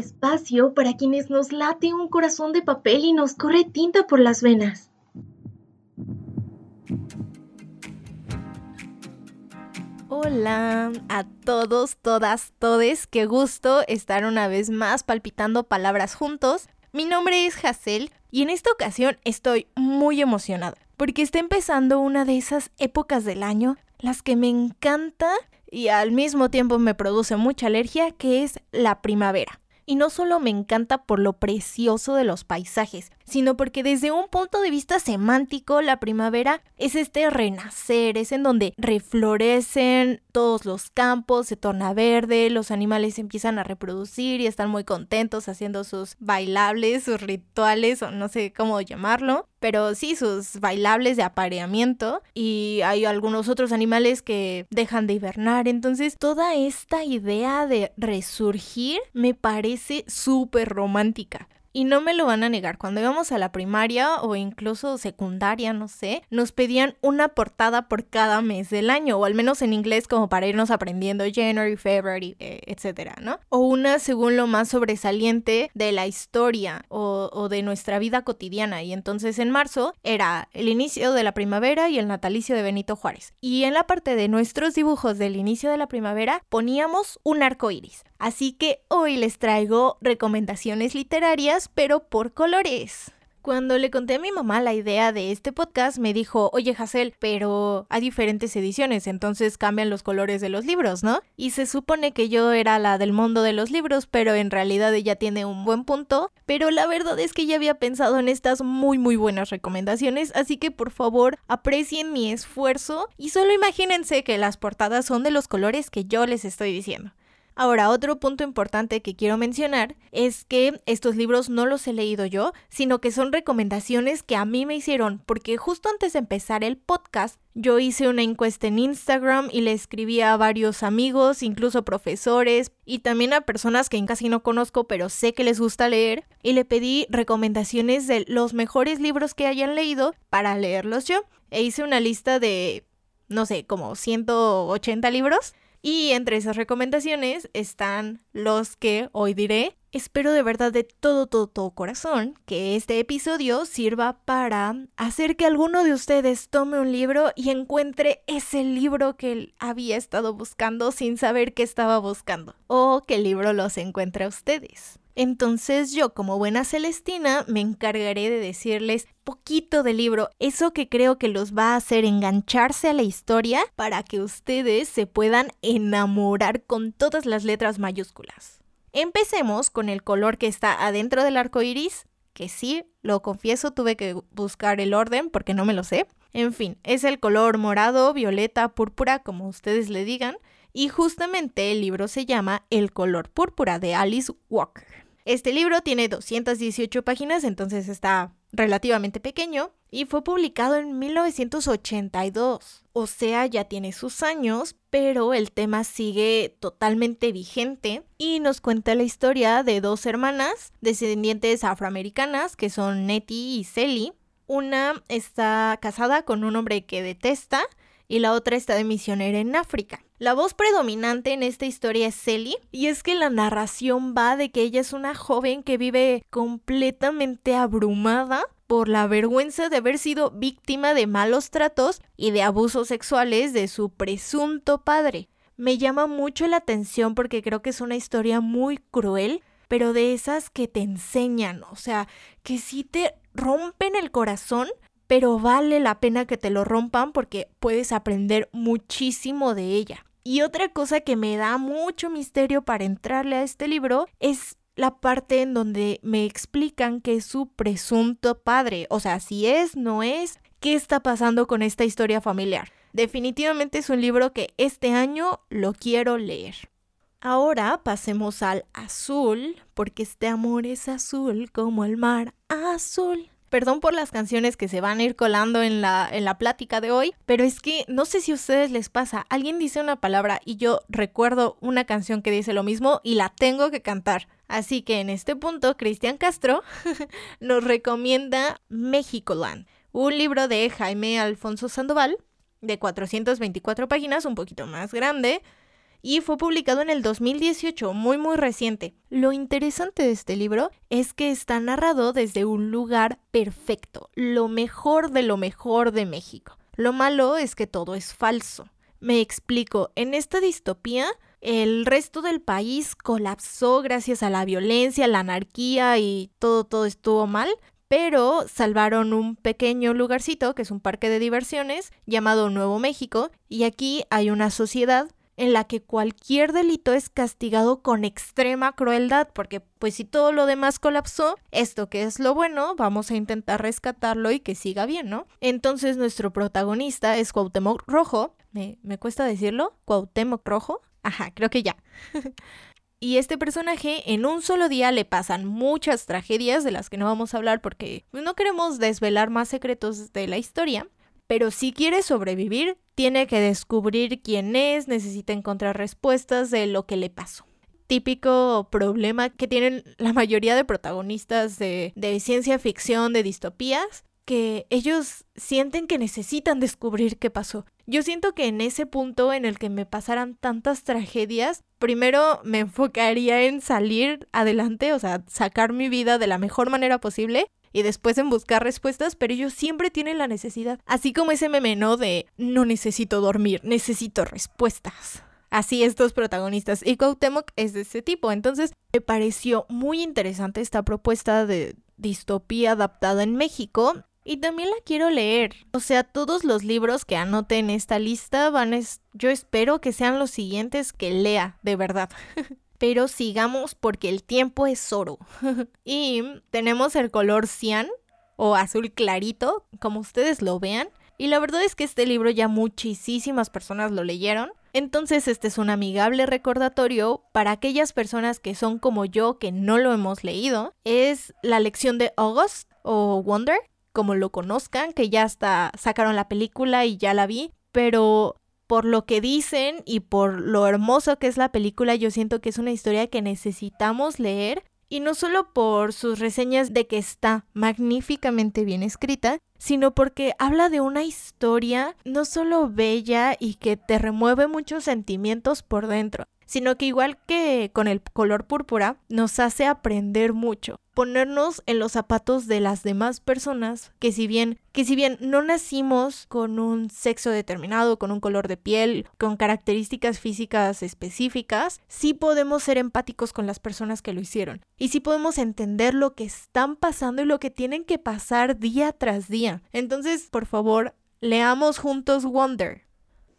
espacio para quienes nos late un corazón de papel y nos corre tinta por las venas. Hola a todos, todas, todes, qué gusto estar una vez más palpitando palabras juntos. Mi nombre es Hazel y en esta ocasión estoy muy emocionada porque está empezando una de esas épocas del año, las que me encanta y al mismo tiempo me produce mucha alergia, que es la primavera. Y no solo me encanta por lo precioso de los paisajes, sino porque desde un punto de vista semántico la primavera es este renacer, es en donde reflorecen todos los campos, se torna verde, los animales empiezan a reproducir y están muy contentos haciendo sus bailables, sus rituales o no sé cómo llamarlo, pero sí sus bailables de apareamiento y hay algunos otros animales que dejan de hibernar, entonces toda esta idea de resurgir me parece súper romántica. Y no me lo van a negar, cuando íbamos a la primaria o incluso secundaria, no sé, nos pedían una portada por cada mes del año, o al menos en inglés como para irnos aprendiendo January, February, eh, etcétera, ¿no? O una según lo más sobresaliente de la historia o, o de nuestra vida cotidiana. Y entonces en marzo era el inicio de la primavera y el natalicio de Benito Juárez. Y en la parte de nuestros dibujos del inicio de la primavera poníamos un arco iris. Así que hoy les traigo recomendaciones literarias, pero por colores. Cuando le conté a mi mamá la idea de este podcast, me dijo, oye Hazel, pero hay diferentes ediciones, entonces cambian los colores de los libros, ¿no? Y se supone que yo era la del mundo de los libros, pero en realidad ella tiene un buen punto. Pero la verdad es que ya había pensado en estas muy muy buenas recomendaciones, así que por favor aprecien mi esfuerzo y solo imagínense que las portadas son de los colores que yo les estoy diciendo. Ahora, otro punto importante que quiero mencionar es que estos libros no los he leído yo, sino que son recomendaciones que a mí me hicieron, porque justo antes de empezar el podcast, yo hice una encuesta en Instagram y le escribí a varios amigos, incluso profesores y también a personas que casi no conozco, pero sé que les gusta leer, y le pedí recomendaciones de los mejores libros que hayan leído para leerlos yo. E hice una lista de, no sé, como 180 libros y entre esas recomendaciones están los que hoy diré. Espero de verdad de todo, todo, todo corazón que este episodio sirva para hacer que alguno de ustedes tome un libro y encuentre ese libro que había estado buscando sin saber que estaba buscando. O que el libro los encuentre a ustedes. Entonces yo, como buena Celestina, me encargaré de decirles poquito del libro, eso que creo que los va a hacer engancharse a la historia para que ustedes se puedan enamorar con todas las letras mayúsculas. Empecemos con el color que está adentro del arco iris, que sí, lo confieso, tuve que buscar el orden porque no me lo sé. En fin, es el color morado, violeta, púrpura, como ustedes le digan, y justamente el libro se llama El color púrpura de Alice Walker. Este libro tiene 218 páginas, entonces está relativamente pequeño y fue publicado en 1982. O sea, ya tiene sus años, pero el tema sigue totalmente vigente y nos cuenta la historia de dos hermanas descendientes afroamericanas que son Nettie y Sally. Una está casada con un hombre que detesta y la otra está de misionera en África. La voz predominante en esta historia es Sally, y es que la narración va de que ella es una joven que vive completamente abrumada por la vergüenza de haber sido víctima de malos tratos y de abusos sexuales de su presunto padre. Me llama mucho la atención porque creo que es una historia muy cruel, pero de esas que te enseñan, o sea, que sí te rompen el corazón, pero vale la pena que te lo rompan porque puedes aprender muchísimo de ella. Y otra cosa que me da mucho misterio para entrarle a este libro es la parte en donde me explican que es su presunto padre. O sea, si es, no es, qué está pasando con esta historia familiar. Definitivamente es un libro que este año lo quiero leer. Ahora pasemos al azul, porque este amor es azul como el mar azul. Perdón por las canciones que se van a ir colando en la, en la plática de hoy, pero es que no sé si a ustedes les pasa, alguien dice una palabra y yo recuerdo una canción que dice lo mismo y la tengo que cantar. Así que en este punto, Cristian Castro nos recomienda Land, un libro de Jaime Alfonso Sandoval de 424 páginas, un poquito más grande, y fue publicado en el 2018, muy muy reciente. Lo interesante de este libro es que está narrado desde un lugar perfecto, lo mejor de lo mejor de México. Lo malo es que todo es falso. Me explico, en esta distopía el resto del país colapsó gracias a la violencia, la anarquía y todo todo estuvo mal, pero salvaron un pequeño lugarcito que es un parque de diversiones llamado Nuevo México y aquí hay una sociedad en la que cualquier delito es castigado con extrema crueldad, porque pues si todo lo demás colapsó, esto que es lo bueno, vamos a intentar rescatarlo y que siga bien, ¿no? Entonces nuestro protagonista es Cuauhtémoc Rojo, me, me cuesta decirlo, Cuauhtémoc Rojo, ajá, creo que ya. Y este personaje en un solo día le pasan muchas tragedias de las que no vamos a hablar porque no queremos desvelar más secretos de la historia. Pero si quiere sobrevivir, tiene que descubrir quién es, necesita encontrar respuestas de lo que le pasó. Típico problema que tienen la mayoría de protagonistas de, ciencia ficción, de distopías, que ellos sienten que necesitan descubrir qué pasó. Yo siento que en ese punto en el que me pasaran tantas tragedias, primero me enfocaría en salir adelante, o sea, sacar mi vida de la mejor manera posible y después en buscar respuestas, pero ellos siempre tienen la necesidad. Así como ese meme, ¿no? De no necesito dormir, necesito respuestas. Así estos protagonistas. Y Cuauhtémoc es de ese tipo. Entonces me pareció muy interesante esta propuesta de distopía adaptada en México y también la quiero leer. O sea, todos los libros que anote en esta lista van es yo espero que sean los siguientes que lea, de verdad. Pero sigamos porque el tiempo es oro. y tenemos el color cian o azul clarito, como ustedes lo vean. Y la verdad es que este libro ya muchísimas personas lo leyeron. Entonces este es un amigable recordatorio para aquellas personas que son como yo que no lo hemos leído. Es la lección de August o Wonder como lo conozcan, que ya hasta sacaron la película y ya la vi, pero por lo que dicen y por lo hermoso que es la película, yo siento que es una historia que necesitamos leer y no solo por sus reseñas de que está magníficamente bien escrita, sino porque habla de una historia no solo bella y que te remueve muchos sentimientos por dentro, sino que igual que con el color púrpura, nos hace aprender mucho, ponernos en los zapatos de las demás personas que si bien que si bien no nacimos con un sexo determinado, con un color de piel, con características físicas específicas, sí podemos ser empáticos con las personas que lo hicieron y sí podemos entender lo que están pasando y lo que tienen que pasar día tras día. Entonces, por favor, leamos juntos Wonder.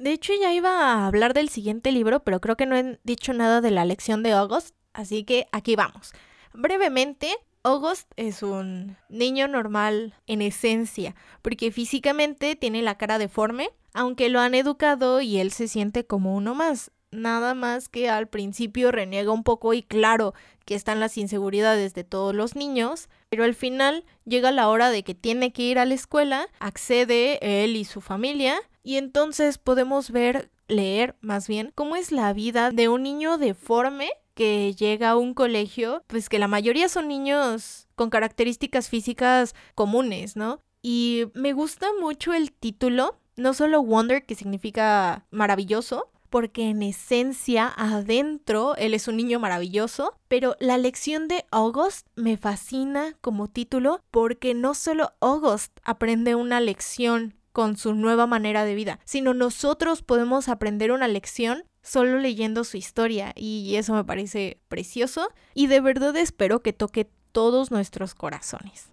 De hecho, ya iba a hablar del siguiente libro, pero creo que no he dicho nada de la lección de August, así que aquí vamos. Brevemente, August es un niño normal en esencia, porque físicamente tiene la cara deforme, aunque lo han educado y él se siente como uno más. Nada más que al principio reniega un poco y claro que están las inseguridades de todos los niños, pero al final llega la hora de que tiene que ir a la escuela, accede él y su familia y entonces podemos ver, leer más bien, cómo es la vida de un niño deforme que llega a un colegio, pues que la mayoría son niños con características físicas comunes, ¿no? Y me gusta mucho el título, no solo Wonder, que significa maravilloso, porque en esencia adentro él es un niño maravilloso, pero la lección de August me fascina como título porque no solo August aprende una lección con su nueva manera de vida, sino nosotros podemos aprender una lección solo leyendo su historia y eso me parece precioso y de verdad espero que toque todos nuestros corazones.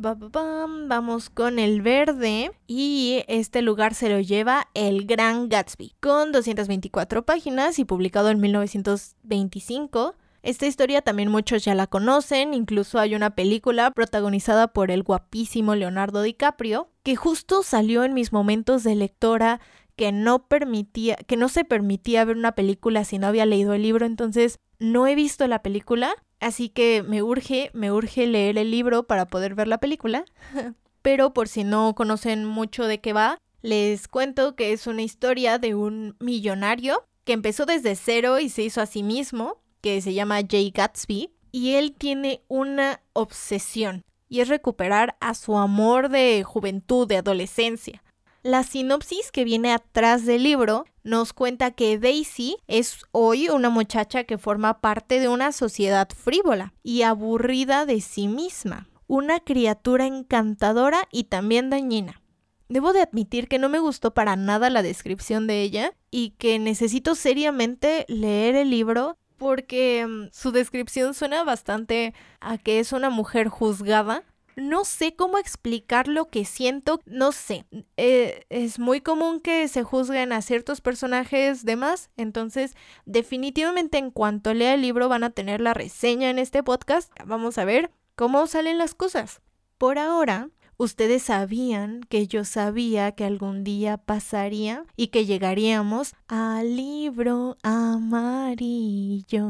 Vamos con el verde y este lugar se lo lleva El Gran Gatsby con 224 páginas y publicado en 1925. Esta historia también muchos ya la conocen, incluso hay una película protagonizada por el guapísimo Leonardo DiCaprio, que justo salió en mis momentos de lectora que no permitía, que no se permitía ver una película si no había leído el libro, entonces no he visto la película, así que me urge, me urge leer el libro para poder ver la película. Pero por si no conocen mucho de qué va, les cuento que es una historia de un millonario que empezó desde cero y se hizo a sí mismo que se llama Jay Gatsby, y él tiene una obsesión, y es recuperar a su amor de juventud, de adolescencia. La sinopsis que viene atrás del libro nos cuenta que Daisy es hoy una muchacha que forma parte de una sociedad frívola y aburrida de sí misma, una criatura encantadora y también dañina. Debo de admitir que no me gustó para nada la descripción de ella y que necesito seriamente leer el libro porque mm, su descripción suena bastante a que es una mujer juzgada. No sé cómo explicar lo que siento, no sé. Eh, es muy común que se juzguen a ciertos personajes de más, entonces definitivamente en cuanto lea el libro van a tener la reseña en este podcast. Vamos a ver cómo salen las cosas. Por ahora, Ustedes sabían que yo sabía que algún día pasaría y que llegaríamos al libro amarillo.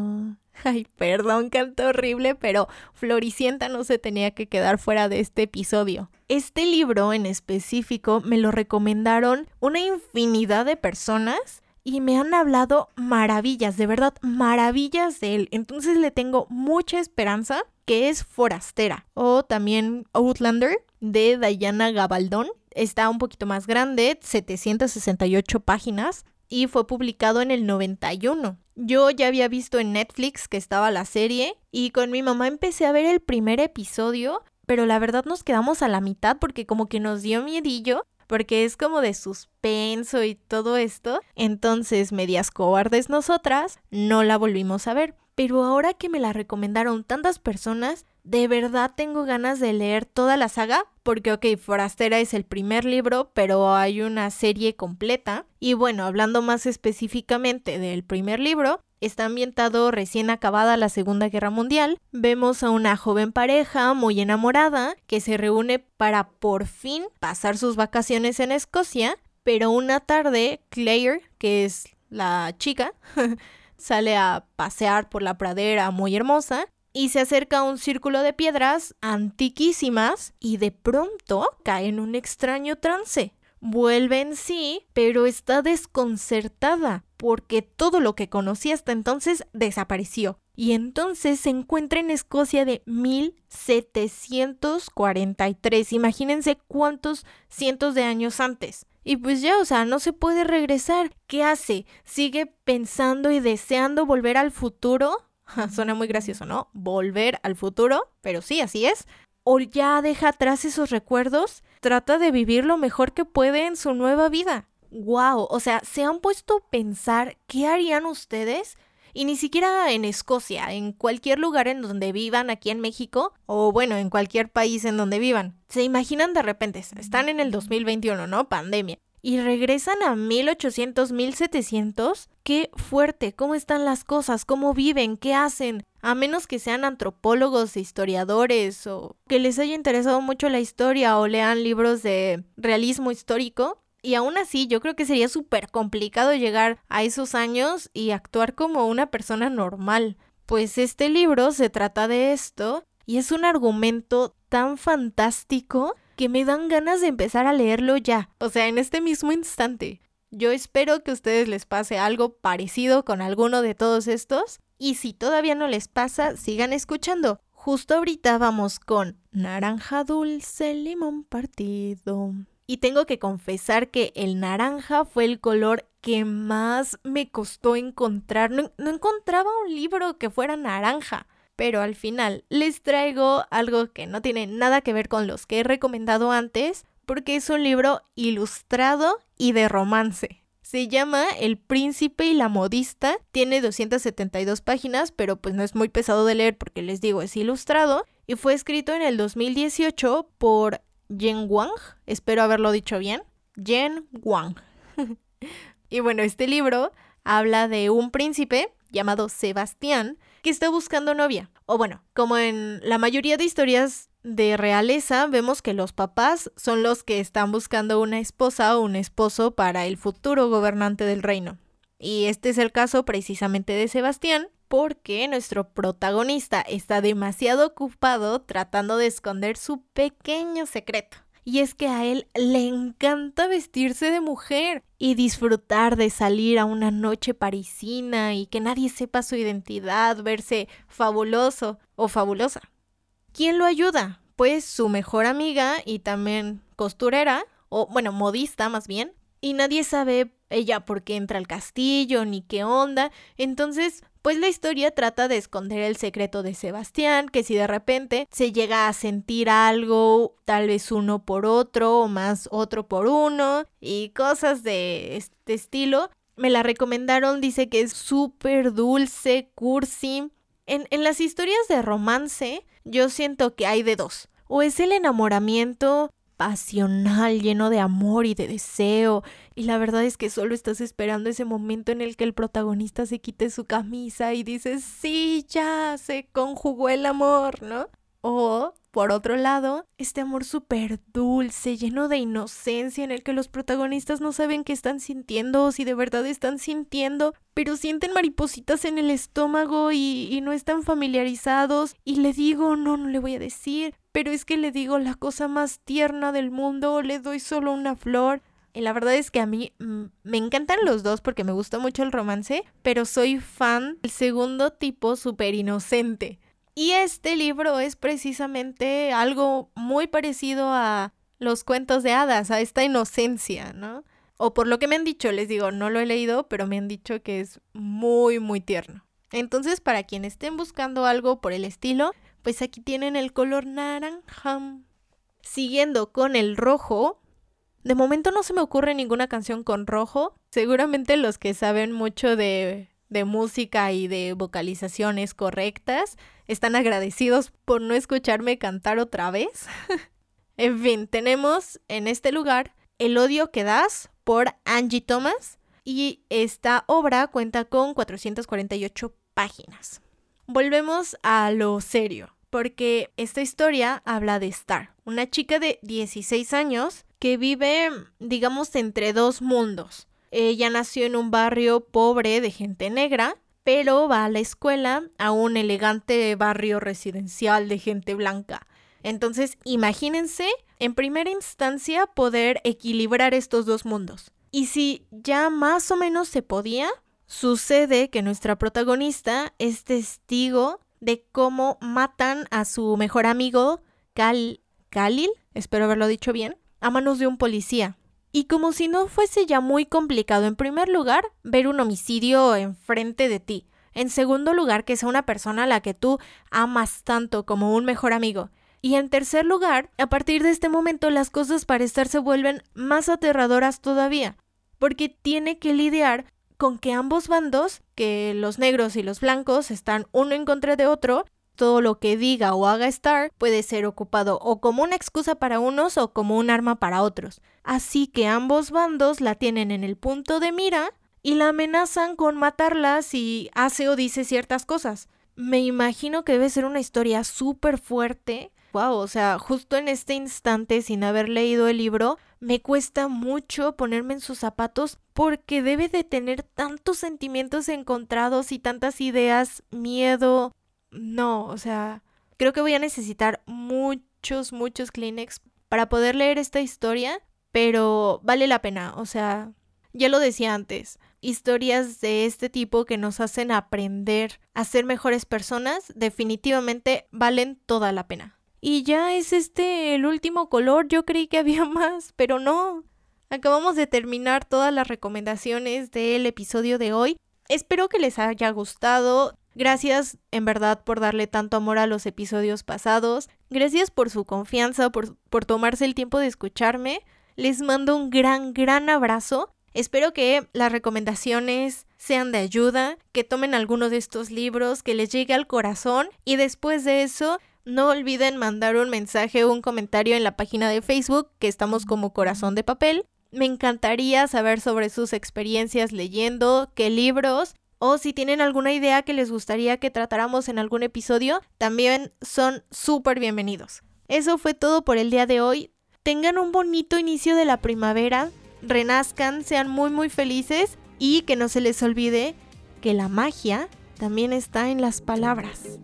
Ay, perdón, canto horrible, pero Floricienta no se tenía que quedar fuera de este episodio. Este libro en específico me lo recomendaron una infinidad de personas y me han hablado maravillas, de verdad, maravillas de él. Entonces le tengo mucha esperanza que es Forastera o también Outlander de Diana Gabaldón. Está un poquito más grande, 768 páginas y fue publicado en el 91. Yo ya había visto en Netflix que estaba la serie y con mi mamá empecé a ver el primer episodio, pero la verdad nos quedamos a la mitad porque como que nos dio miedillo porque es como de suspenso y todo esto. Entonces, medias cobardes nosotras, no la volvimos a ver. Pero ahora que me la recomendaron tantas personas, de verdad tengo ganas de leer toda la saga, porque ok, Forastera es el primer libro, pero hay una serie completa. Y bueno, hablando más específicamente del primer libro, está ambientado recién acabada la Segunda Guerra Mundial. Vemos a una joven pareja muy enamorada que se reúne para por fin pasar sus vacaciones en Escocia, pero una tarde Claire, que es la chica, sale a pasear por la pradera muy hermosa y se acerca a un círculo de piedras antiquísimas y de pronto cae en un extraño trance. Vuelve en sí, pero está desconcertada porque todo lo que conocía hasta entonces desapareció. Y entonces se encuentra en Escocia de 1743. Imagínense cuántos cientos de años antes. Y pues ya, o sea, no se puede regresar. ¿Qué hace? ¿Sigue pensando y deseando volver al futuro? Suena muy gracioso, ¿no? Volver al futuro, pero sí, así es. O ya deja atrás esos recuerdos, trata de vivir lo mejor que puede en su nueva vida. ¡Wow! O sea, ¿se han puesto a pensar qué harían ustedes? Y ni siquiera en Escocia, en cualquier lugar en donde vivan aquí en México, o bueno, en cualquier país en donde vivan. Se imaginan de repente, están en el 2021, ¿no? Pandemia y regresan a 1800, 1700, qué fuerte, cómo están las cosas, cómo viven, qué hacen. A menos que sean antropólogos, historiadores o que les haya interesado mucho la historia o lean libros de realismo histórico. Y aún así, yo creo que sería súper complicado llegar a esos años y actuar como una persona normal. Pues este libro se trata de esto y es un argumento tan fantástico que me dan ganas de empezar a leerlo ya, o sea, en este mismo instante. Yo espero que a ustedes les pase algo parecido con alguno de todos estos. Y si todavía no les pasa, sigan escuchando. Justo ahorita vamos con naranja dulce, limón partido. Y tengo que confesar que el naranja fue el color que más me costó encontrar. No, no encontraba un libro que fuera naranja pero al final les traigo algo que no tiene nada que ver con los que he recomendado antes, porque es un libro ilustrado y de romance. Se llama El príncipe y la modista, tiene 272 páginas, pero pues no es muy pesado de leer porque les digo es ilustrado, y fue escrito en el 2018 por Jen Wang, espero haberlo dicho bien, Jen Wang. y bueno, este libro habla de un príncipe llamado Sebastián está buscando novia. O bueno, como en la mayoría de historias de realeza, vemos que los papás son los que están buscando una esposa o un esposo para el futuro gobernante del reino. Y este es el caso precisamente de Sebastián, porque nuestro protagonista está demasiado ocupado tratando de esconder su pequeño secreto y es que a él le encanta vestirse de mujer y disfrutar de salir a una noche parisina y que nadie sepa su identidad, verse fabuloso o fabulosa. ¿Quién lo ayuda? Pues su mejor amiga y también costurera, o bueno, modista más bien, y nadie sabe ella por qué entra al castillo ni qué onda. Entonces, pues la historia trata de esconder el secreto de Sebastián, que si de repente se llega a sentir algo, tal vez uno por otro o más otro por uno y cosas de este estilo. Me la recomendaron, dice que es súper dulce, cursi. En, en las historias de romance, yo siento que hay de dos. O es el enamoramiento pasional, lleno de amor y de deseo, y la verdad es que solo estás esperando ese momento en el que el protagonista se quite su camisa y dices, sí, ya se conjugó el amor, ¿no? O, por otro lado, este amor súper dulce, lleno de inocencia, en el que los protagonistas no saben qué están sintiendo o si de verdad están sintiendo, pero sienten maripositas en el estómago y, y no están familiarizados. Y le digo, no, no le voy a decir, pero es que le digo la cosa más tierna del mundo le doy solo una flor. Y la verdad es que a mí mm, me encantan los dos porque me gusta mucho el romance, pero soy fan del segundo tipo súper inocente. Y este libro es precisamente algo muy parecido a los cuentos de hadas, a esta inocencia, ¿no? O por lo que me han dicho, les digo, no lo he leído, pero me han dicho que es muy, muy tierno. Entonces, para quienes estén buscando algo por el estilo, pues aquí tienen el color naranja. Siguiendo con el rojo. De momento no se me ocurre ninguna canción con rojo. Seguramente los que saben mucho de, música y de vocalizaciones correctas están agradecidos por no escucharme cantar otra vez. en fin, tenemos en este lugar El odio que das por Angie Thomas y esta obra cuenta con 448 páginas. Volvemos a lo serio, porque esta historia habla de Star, una chica de 16 años que vive, digamos, entre dos mundos. Ella nació en un barrio pobre de gente negra, pero va a la escuela a un elegante barrio residencial de gente blanca. Entonces, imagínense, en primera instancia, poder equilibrar estos dos mundos. Y si ya más o menos se podía, Sucede que nuestra protagonista es testigo de cómo matan a su mejor amigo, Khalil, espero haberlo dicho bien, a manos de un policía. Y como si no fuese ya muy complicado, en primer lugar, ver un homicidio enfrente de ti. En segundo lugar, que sea una persona a la que tú amas tanto como un mejor amigo. Y en tercer lugar, a partir de este momento las cosas para estar se vuelven más aterradoras todavía, porque tiene que lidiar con que ambos bandos, que los negros y los blancos, están uno en contra de otro, todo lo que diga o haga Star puede ser ocupado o como una excusa para unos o como un arma para otros. Así que ambos bandos la tienen en el punto de mira y la amenazan con matarla si hace o dice ciertas cosas. Me imagino que debe ser una historia súper fuerte. Wow, o sea, justo en este instante, sin haber leído el libro, me cuesta mucho ponerme en sus zapatos porque debe de tener tantos sentimientos encontrados y tantas ideas, miedo. No, o sea, creo que voy a necesitar muchos, muchos Kleenex para poder leer esta historia, pero vale la pena, o sea, ya lo decía antes, historias de este tipo que nos hacen aprender a ser mejores personas definitivamente valen toda la pena. Y ya es este el último color, yo creí que había más, pero no. Acabamos de terminar todas las recomendaciones del episodio de hoy. Espero que les haya gustado. Gracias en verdad por darle tanto amor a los episodios pasados. Gracias por su confianza, por, por tomarse el tiempo de escucharme. Les mando un gran, gran abrazo. Espero que las recomendaciones sean de ayuda, que tomen alguno de estos libros, que les llegue al corazón y después de eso no olviden mandar un mensaje o un comentario en la página de Facebook, que estamos como Corazón de Papel. Me encantaría saber sobre sus experiencias leyendo, qué libros, o si tienen alguna idea que les gustaría que tratáramos en algún episodio, también son súper bienvenidos. Eso fue todo por el día de hoy. Tengan un bonito inicio de la primavera, renazcan, sean muy muy felices y que no se les olvide que la magia también está en las palabras.